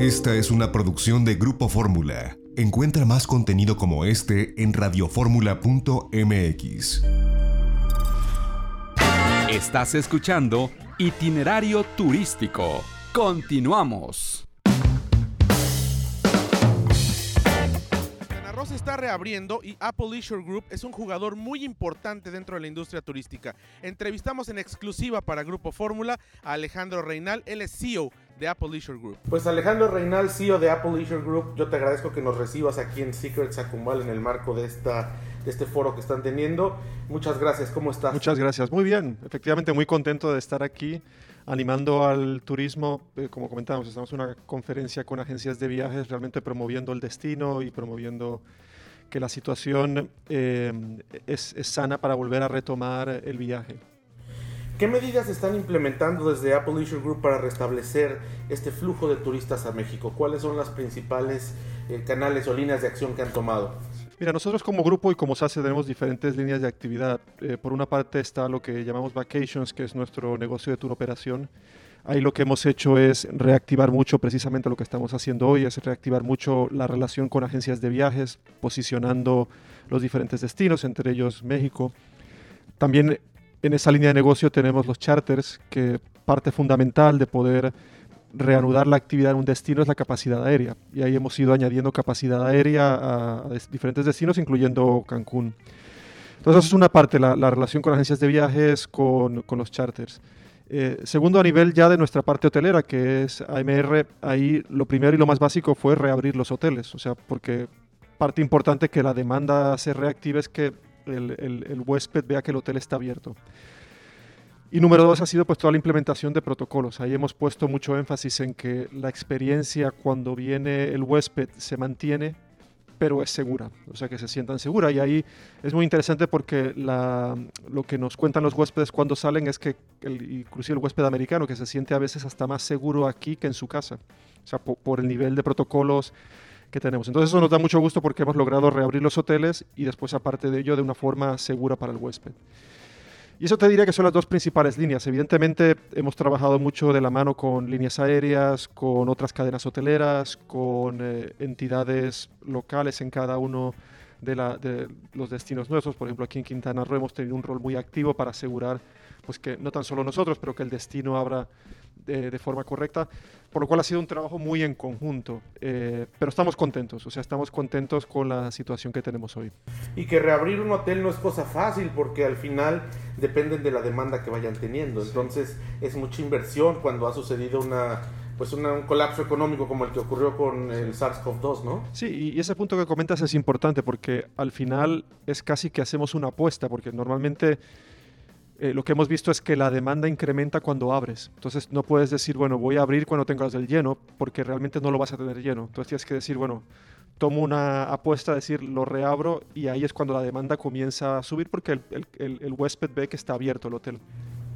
Esta es una producción de Grupo Fórmula. Encuentra más contenido como este en radioformula.mx. Estás escuchando Itinerario Turístico. Continuamos. Se está reabriendo y Apple Leisure Group es un jugador muy importante dentro de la industria turística. Entrevistamos en exclusiva para Grupo Fórmula a Alejandro Reinal, él es CEO de Apple Leisure Group. Pues Alejandro Reinal, CEO de Apple Leisure Group, yo te agradezco que nos recibas aquí en Secrets Acumbal en el marco de esta de este foro que están teniendo. Muchas gracias, ¿cómo estás? Muchas gracias, muy bien, efectivamente muy contento de estar aquí animando al turismo, eh, como comentábamos, estamos en una conferencia con agencias de viajes, realmente promoviendo el destino y promoviendo que la situación eh, es, es sana para volver a retomar el viaje. ¿Qué medidas están implementando desde Apple Leisure Group para restablecer este flujo de turistas a México? ¿Cuáles son las principales eh, canales o líneas de acción que han tomado? Mira, nosotros como grupo y como SACE tenemos diferentes líneas de actividad. Eh, por una parte está lo que llamamos Vacations, que es nuestro negocio de tour operación. Ahí lo que hemos hecho es reactivar mucho, precisamente lo que estamos haciendo hoy, es reactivar mucho la relación con agencias de viajes, posicionando los diferentes destinos, entre ellos México. También en esa línea de negocio tenemos los charters, que parte fundamental de poder reanudar la actividad en un destino es la capacidad aérea. Y ahí hemos ido añadiendo capacidad aérea a, diferentes destinos, incluyendo Cancún. Entonces, es una parte, la, relación con agencias de viajes, con, con los charters. Eh, segundo, a nivel ya de nuestra parte hotelera, que es AMR, ahí lo primero y lo más básico fue reabrir los hoteles. O sea, porque parte importante que la demanda se reactive es que el, el, el huésped vea que el hotel está abierto. Y número dos ha sido pues toda la implementación de protocolos. Ahí hemos puesto mucho énfasis en que la experiencia cuando viene el huésped se mantiene, pero es segura, o sea que se sientan segura. Y ahí es muy interesante porque la, lo que nos cuentan los huéspedes cuando salen es que, el, inclusive el huésped americano, que se siente a veces hasta más seguro aquí que en su casa, o sea, por, por el nivel de protocolos que tenemos. Entonces eso nos da mucho gusto porque hemos logrado reabrir los hoteles y después aparte de ello de una forma segura para el huésped. Y eso te diría que son las dos principales líneas. Evidentemente hemos trabajado mucho de la mano con líneas aéreas, con otras cadenas hoteleras, con eh, entidades locales en cada uno de, de, los destinos nuestros. Por ejemplo, aquí en Quintana Roo hemos tenido un rol muy activo para asegurar pues, que no tan solo nosotros, pero que el destino abra de, de forma correcta, por lo cual ha sido un trabajo muy en conjunto, eh, pero estamos contentos, o sea, estamos contentos con la situación que tenemos hoy. Y que reabrir un hotel no es cosa fácil porque al final dependen de la demanda que vayan teniendo, entonces es mucha inversión cuando ha sucedido una pues una, un colapso económico como el que ocurrió con el SARS-CoV-2, ¿no? Sí, y ese punto que comentas es importante porque al final es casi que hacemos una apuesta, porque normalmente eh, lo que hemos visto es que la demanda incrementa cuando abres. Entonces no puedes decir, bueno, voy a abrir cuando tengas el lleno, porque realmente no lo vas a tener lleno. Entonces tienes que decir, bueno, tomo una apuesta, decir, lo reabro y ahí es cuando la demanda comienza a subir porque el, el, el, el huésped ve que está abierto el hotel.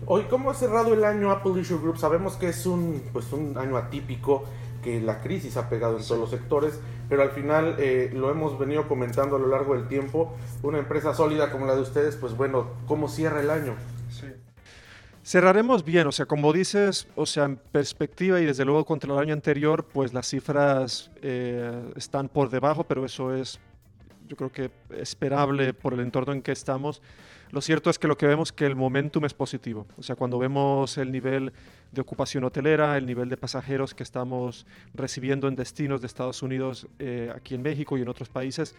Hoy, ¿cómo ha cerrado el año Apple Leisure Group? Sabemos que es un, pues, un año atípico, que la crisis ha pegado en todos los sectores, pero al final eh, lo hemos venido comentando a lo largo del tiempo. Una empresa sólida como la de ustedes, pues bueno, ¿cómo cierra el año? Cerraremos bien, o sea, como dices, o sea, en perspectiva y desde luego contra el año anterior, pues las cifras eh, están por debajo, pero eso es, yo creo que esperable por el entorno en que estamos. Lo cierto es que lo que vemos es que el momentum es positivo. O sea, cuando vemos el nivel de ocupación hotelera, el nivel de pasajeros que estamos recibiendo en destinos de Estados Unidos, eh, aquí en México y en otros países,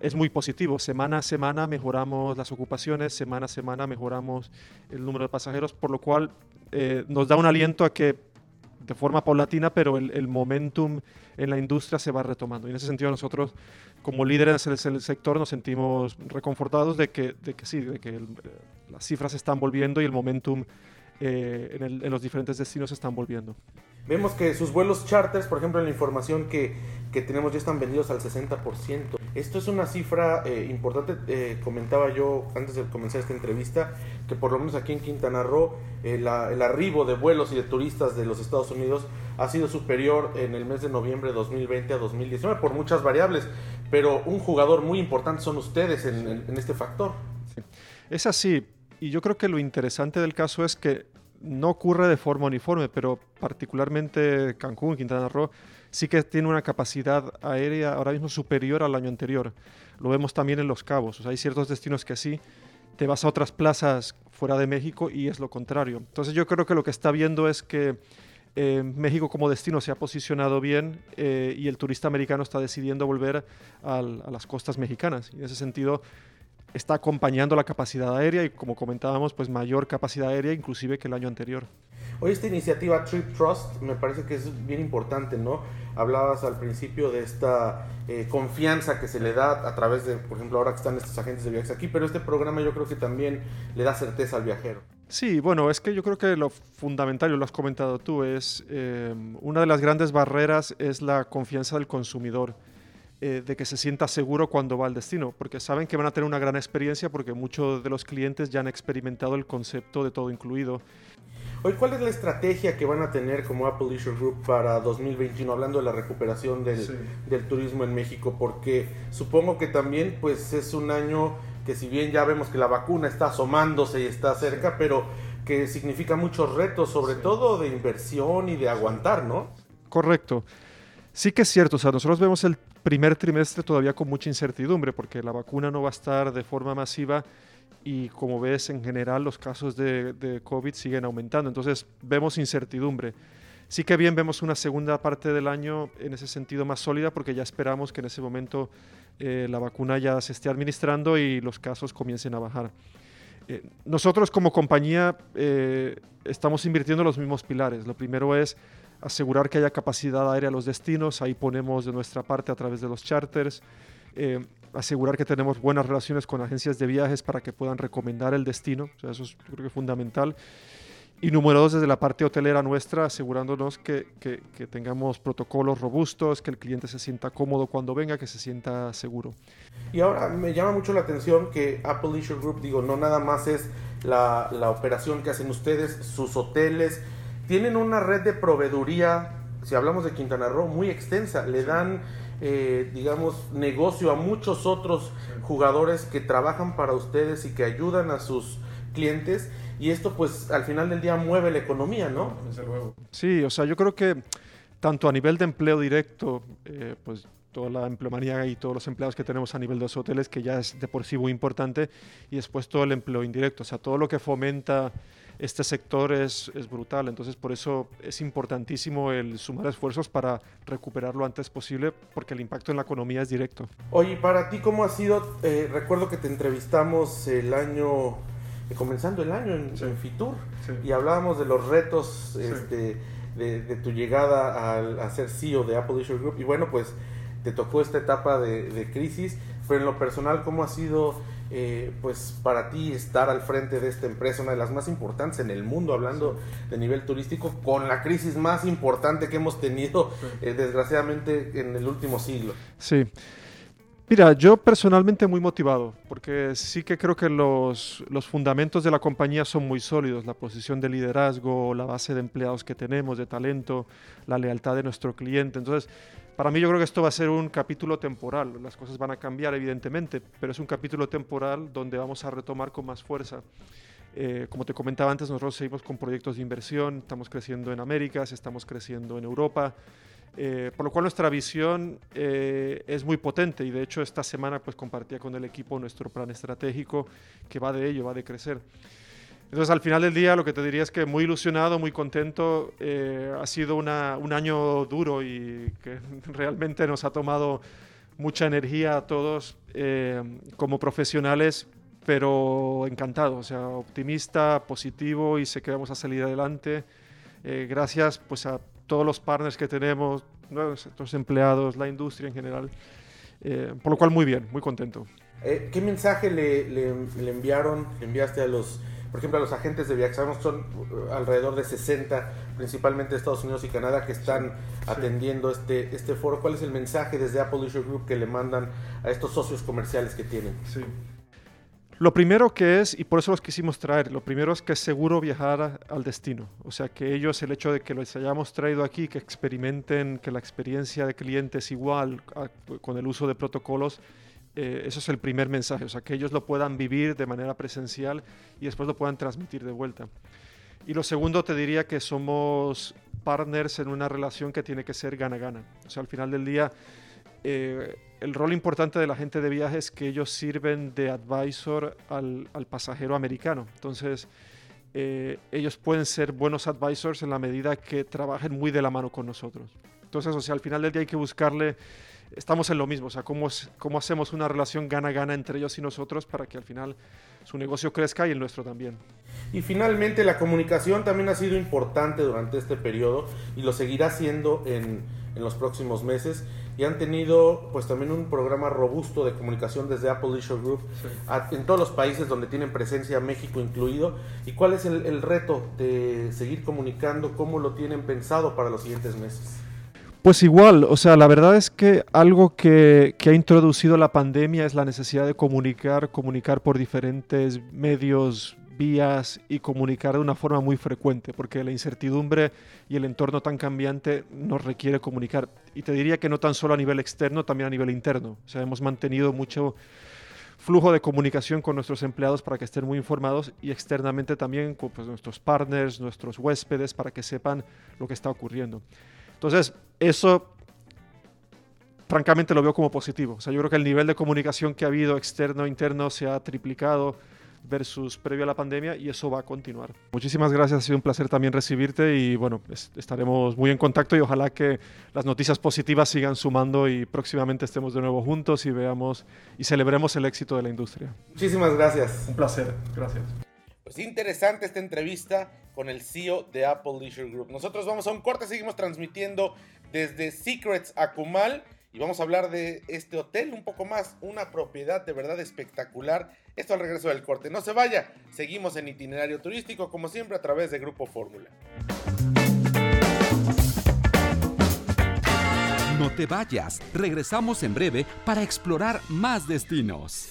es muy positivo. Semana a semana mejoramos las ocupaciones, semana a semana mejoramos el número de pasajeros, por lo cual eh, nos da un aliento a que de forma paulatina, pero el, el, momentum en la industria se va retomando. Y en ese sentido nosotros, como líderes del sector, nos sentimos reconfortados de que, de que sí, de que el, las cifras se están volviendo y el momentum eh, en, el, en, los diferentes destinos se están volviendo. Vemos que sus vuelos charters, por ejemplo, en la información que, que tenemos ya están vendidos al 60%. Esto es una cifra eh, importante. Eh, comentaba yo antes de comenzar esta entrevista que por lo menos aquí en Quintana Roo eh, el arribo de vuelos y de turistas de los Estados Unidos ha sido superior en el mes de noviembre de 2020 a 2019 por muchas variables. Pero un jugador muy importante son ustedes en, este factor. Es así. Y yo creo que lo interesante del caso es que no ocurre de forma uniforme, pero particularmente Cancún, Quintana Roo, sí que tiene una capacidad aérea ahora mismo superior al año anterior. Lo vemos también en Los Cabos. Hay ciertos destinos que sí, te vas a otras plazas fuera de México y es lo contrario. Entonces yo creo que lo que está viendo es que eh, México como destino se ha posicionado bien eh, y el turista americano está decidiendo volver a las costas mexicanas. Y en ese sentido está acompañando la capacidad aérea y como comentábamos, pues mayor capacidad aérea inclusive que el año anterior. Hoy esta iniciativa Trip Trust me parece que es bien importante, ¿no? Hablabas al principio de esta eh, confianza que se le da a través de, por ejemplo, ahora que están estos agentes de viajes aquí, pero este programa yo creo que también le da certeza al viajero. Sí, bueno, es que yo creo que lo fundamental, lo has comentado tú, es eh, una de las grandes barreras es la confianza del consumidor. Eh, de que se sienta seguro cuando va al destino, porque saben que van a tener una gran experiencia porque muchos de los clientes ya han experimentado el concepto de todo incluido Hoy, ¿cuál es la estrategia que van a tener como Apple Leisure Group para 2021, hablando de la recuperación del, del, turismo en México? Porque supongo que también pues es un año que si bien ya vemos que la vacuna está asomándose y está cerca, pero que significa muchos retos, sobre todo de inversión y de aguantar, ¿no? Correcto. Sí que es cierto, o sea, nosotros vemos el primer trimestre todavía con mucha incertidumbre porque la vacuna no va a estar de forma masiva y como ves en general los casos de, COVID siguen aumentando, entonces vemos incertidumbre. Sí que bien vemos una segunda parte del año en ese sentido más sólida porque ya esperamos que en ese momento eh, la vacuna ya se esté administrando y los casos comiencen a bajar. Eh, nosotros como compañía eh, estamos invirtiendo los mismos pilares. Lo primero es asegurar que haya capacidad aérea a los destinos, ahí ponemos de nuestra parte a través de los charters asegurar que tenemos buenas relaciones con agencias de viajes para que puedan recomendar el destino, o sea, eso es creo que fundamental. Y número dos, desde la parte hotelera nuestra, asegurándonos que, que, tengamos protocolos robustos, que el cliente se sienta cómodo cuando venga, que se sienta seguro. Y ahora me llama mucho la atención que Apple Leisure Group, digo, no nada más es la, la operación que hacen ustedes, sus hoteles, tienen una red de proveeduría, si hablamos de Quintana Roo, muy extensa. Le dan eh, digamos, negocio a muchos otros jugadores que trabajan para ustedes y que ayudan a sus clientes. Y esto, pues, al final del día mueve la economía, ¿no? Sí, o sea, yo creo que tanto a nivel de empleo directo, eh, pues toda la empleomanía y todos los empleados que tenemos a nivel de los hoteles, que ya es de por sí muy importante, y después todo el empleo indirecto, o sea, todo lo que fomenta este sector es, es, brutal. Entonces, por eso es importantísimo el sumar esfuerzos para recuperar lo antes posible, porque el impacto en la economía es directo. Oye, para ti, ¿cómo ha sido? Eh, recuerdo que te entrevistamos el año, eh, comenzando el año en, Fitur, y hablábamos de los retos este, de, de, tu llegada al, a ser CEO de Apple Leisure Group. Y bueno, pues te tocó esta etapa de, de crisis, pero en lo personal, ¿cómo ha sido? Eh, pues para ti estar al frente de esta empresa, una de las más importantes en el mundo, hablando de nivel turístico, con la crisis más importante que hemos tenido, eh, desgraciadamente, en el último siglo. Sí. Mira, yo personalmente muy motivado, porque sí que creo que los, los, fundamentos de la compañía son muy sólidos, la posición de liderazgo, la base de empleados que tenemos, de talento, la lealtad de nuestro cliente. Entonces, para mí yo creo que esto va a ser un capítulo temporal, las cosas van a cambiar evidentemente, pero es un capítulo temporal donde vamos a retomar con más fuerza. Eh, como te comentaba antes, nosotros seguimos con proyectos de inversión, estamos creciendo en Américas, estamos creciendo en Europa, eh, por lo cual nuestra visión eh, es muy potente y de hecho esta semana pues compartía con el equipo nuestro plan estratégico que va de ello, va de crecer. Entonces, al final del día, lo que te diría es que muy ilusionado, muy contento. Eh, ha sido una, un año duro y que realmente nos ha tomado mucha energía a todos eh, como profesionales, pero encantado, o sea, optimista, positivo y sé que vamos a salir adelante. Eh, gracias pues, a todos los partners que tenemos, nuestros empleados, la industria en general. por lo cual, muy bien, muy contento. ¿Qué mensaje le, le, le enviaron, le enviaste a los por ejemplo, a los agentes de viajes, sabemos que son uh, alrededor de 60, principalmente de Estados Unidos y Canadá, que están atendiendo este, este foro. ¿Cuál es el mensaje desde Apple Leisure Group que le mandan a estos socios comerciales que tienen? Sí. Lo primero que es, y por eso los quisimos traer, lo primero es que es seguro viajar al destino. O sea, que ellos, el hecho de que los hayamos traído aquí, que experimenten que la experiencia de cliente es igual con el uso de protocolos, eh, eso es el primer mensaje, o sea, que ellos lo puedan vivir de manera presencial y después lo puedan transmitir de vuelta. Y lo segundo te diría que somos partners en una relación que tiene que ser gana-gana. O sea, al final del día, eh, el rol importante de la gente de viaje es que ellos sirven de advisor al, pasajero americano. Entonces, eh, ellos pueden ser buenos advisors en la medida que trabajen muy de la mano con nosotros. Entonces, o sea, al final del día hay que buscarle, estamos en lo mismo, o sea, cómo, cómo hacemos una relación gana-gana entre ellos y nosotros para que al final su negocio crezca y el nuestro también. Y finalmente, la comunicación también ha sido importante durante este periodo y lo seguirá siendo en, en los próximos meses y han tenido pues también un programa robusto de comunicación desde Apple Leisure Group en todos los países donde tienen presencia, México incluido. ¿Y cuál es el, el, reto de seguir comunicando? ¿Cómo lo tienen pensado para los siguientes meses? Pues igual, o sea, la verdad es que algo que, que ha introducido la pandemia es la necesidad de comunicar, comunicar por diferentes medios vías y comunicar de una forma muy frecuente, porque la incertidumbre y el entorno tan cambiante nos requiere comunicar. Y te diría que no tan solo a nivel externo, también a nivel interno. O sea, hemos mantenido mucho flujo de comunicación con nuestros empleados para que estén muy informados y externamente también con pues, nuestros partners, nuestros huéspedes, para que sepan lo que está ocurriendo. Entonces, eso francamente lo veo como positivo. O sea, yo creo que el nivel de comunicación que ha habido externo e interno se ha triplicado versus previo a la pandemia y eso va a continuar. Muchísimas gracias, ha sido un placer también recibirte y bueno, estaremos muy en contacto y ojalá que las noticias positivas sigan sumando y próximamente estemos de nuevo juntos y veamos y celebremos el éxito de la industria. Muchísimas gracias. Un placer, gracias. Pues interesante esta entrevista con el CEO de Apple Leisure Group. Nosotros vamos a un corte, seguimos transmitiendo desde Secrets a Kumal y vamos a hablar de este hotel un poco más, una propiedad de verdad espectacular. Esto al regreso del corte. No se vaya, seguimos en itinerario turístico como siempre a través de Grupo Fórmula. No te vayas, regresamos en breve para explorar más destinos.